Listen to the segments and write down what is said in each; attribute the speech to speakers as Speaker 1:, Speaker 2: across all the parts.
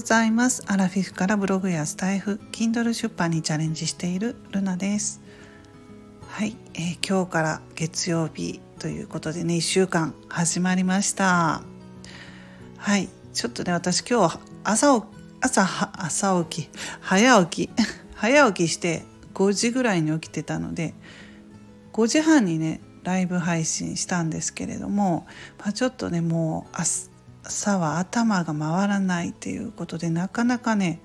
Speaker 1: ございます。アラフィフからブログやスタイフ Kindle 出版にチャレンジしているルナです。はい、えー、今日から月曜日ということでね1週間始まりました。はいちょっとね私今日朝朝朝起き早起き 早起きして5時ぐらいに起きてたので5時半にねライブ配信したんですけれども、まあ、ちょっとねもう朝は頭が回らないっていうことでなかなかね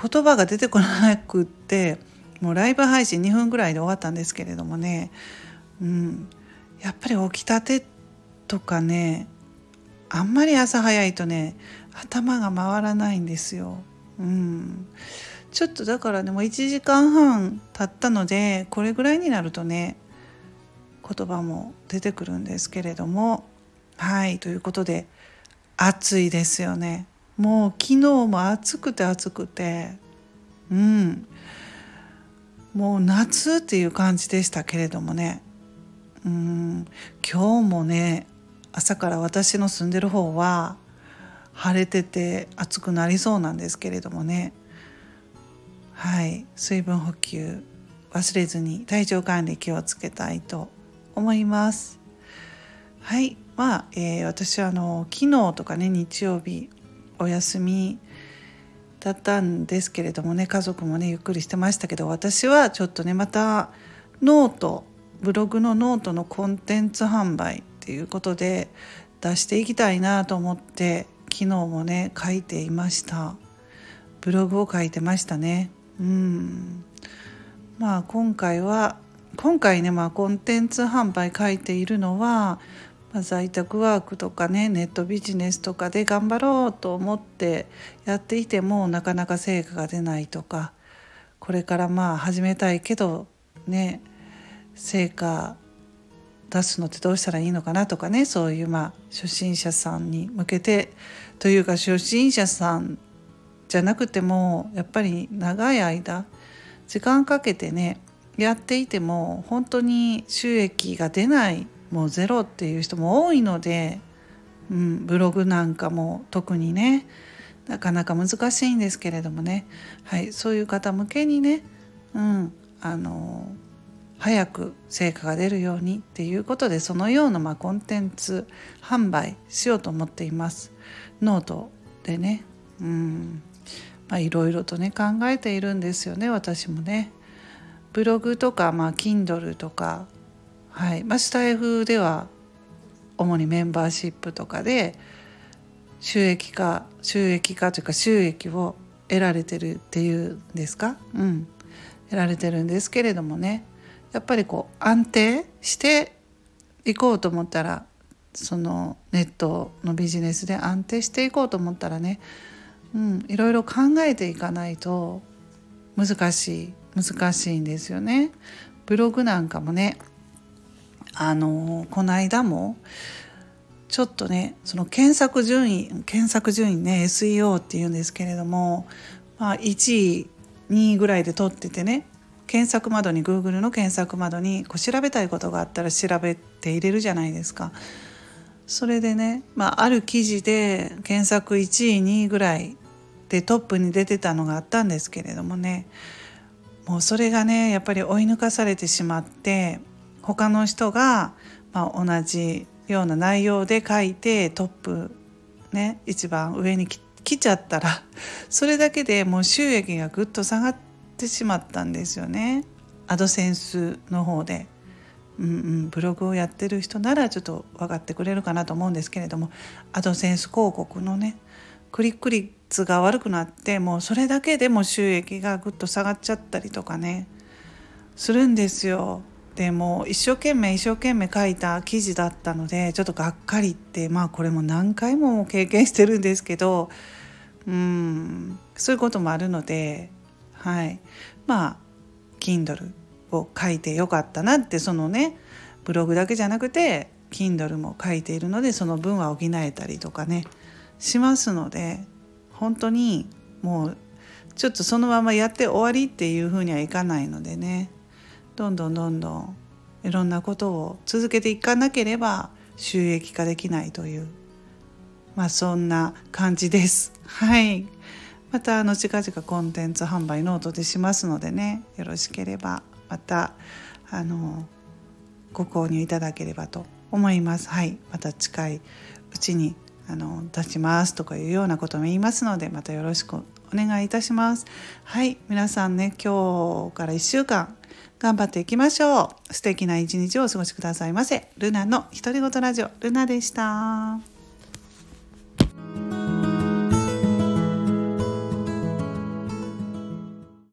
Speaker 1: 言葉が出てこなくってもうライブ配信2分ぐらいで終わったんですけれどもね、うん、やっぱり起きたてとかねあんまり朝早いとね頭が回らないんですよ。うん、ちょっとだからねも1時間半経ったのでこれぐらいになるとね言葉も出てくるんですけれども。はいということで暑いですよね。もう昨日も暑くて暑くて。うん。もう夏っていう感じでしたけれどもね。うん。今日もね朝から私の住んでる方は晴れてて暑くなりそうなんですけれどもね。はい。水分補給忘れずに体調管理気をつけたいと思います。はい。まあ、えー、私はあの昨日とかね日曜日お休みだったんですけれどもね家族もねゆっくりしてましたけど私はちょっとねまたノートブログのノートのコンテンツ販売っていうことで出していきたいなと思って昨日もね書いていました。ブログを書いてましたね。うん。まあ今回は今回ね、まあ、コンテンツ販売書いているのは、まあ、在宅ワークとかねネットビジネスとかで頑張ろうと思ってやっていてもなかなか成果が出ないとかこれからまあ始めたいけどね成果出すのってどうしたらいいのかなとかねそういうまあ初心者さんに向けてというか初心者さんじゃなくてもやっぱり長い間時間かけてねやっていても本当に収益が出ないもうゼロっていう人も多いので、うん、ブログなんかも特にねなかなか難しいんですけれどもね、はい、そういう方向けにね、うん、あの早く成果が出るようにっていうことでそのようなまあコンテンツ販売しようと思っています。ノートでね、うんまあ、いろいろとね考えているんですよね私もね。ブログとか、まあ、Kindle とか、はい。まあ、スタエフでは主にメンバーシップとかで収益化収益化というか収益を得られてるっていうんですか、うん、得られてるんですけれどもね。やっぱりこう安定していこうと思ったらそのネットのビジネスで安定していこうと思ったらね、うん、いろいろ考えていかないと難しい難しいんですよね。ブログなんかもねあのこの間もちょっとねその検索順位検索順位ね SEO っていうんですけれども、まあ、1位2位ぐらいで取っててね検索窓に Google の検索窓にこう調べたいことがあったら調べて入れるじゃないですか。それでね、まあ、ある記事で検索1位2位ぐらいでトップに出てたのがあったんですけれどもねもうそれがねやっぱり追い抜かされてしまって他の人が、まあ、同じような内容で書いてトップね一番上に来ちゃったら それだけでもう収益がぐっと下がってしまったんですよねアドセンスの方で。うんうん、ブログをやってる人ならちょっと分かってくれるかなと思うんですけれどもアドセンス広告のねクリック率が悪くなってもうそれだけでも収益がぐっと下がっちゃったりとかねするんですよ。でも一生懸命一生懸命書いた記事だったのでちょっとがっかりってまあこれも何回も経験してるんですけどうんそういうこともあるのではい。まあ Kindle を書いてよかったなってそのねブログだけじゃなくて Kindle も書いているのでその分は補えたりとかねしますので本当にもうちょっとそのままやって終わりっていうふうにはいかないのでね。どんどんどんどんいろんなことを続けていかなければ収益化できないというまあそんな感じです。はい。またあの近々コンテンツ販売ノートでしますのでね。よろしければまたあのご購入いただければと思います。はい。また近いうちにあの出しますとかいうようなことも言いますのでまたよろしくお願いいたします。はい。皆さんね今日から1週間頑張っていきましょう。素敵な一日をお過ごしくださいませ。ルナの独り言ラジオルナでした。